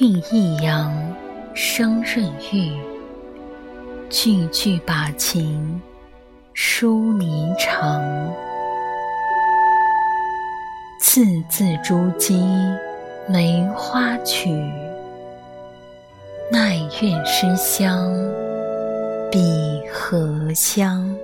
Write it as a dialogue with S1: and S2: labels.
S1: 韵抑扬，声润玉。句句把情书霓裳，字字珠玑，梅花曲。奈怨诗香，比荷香？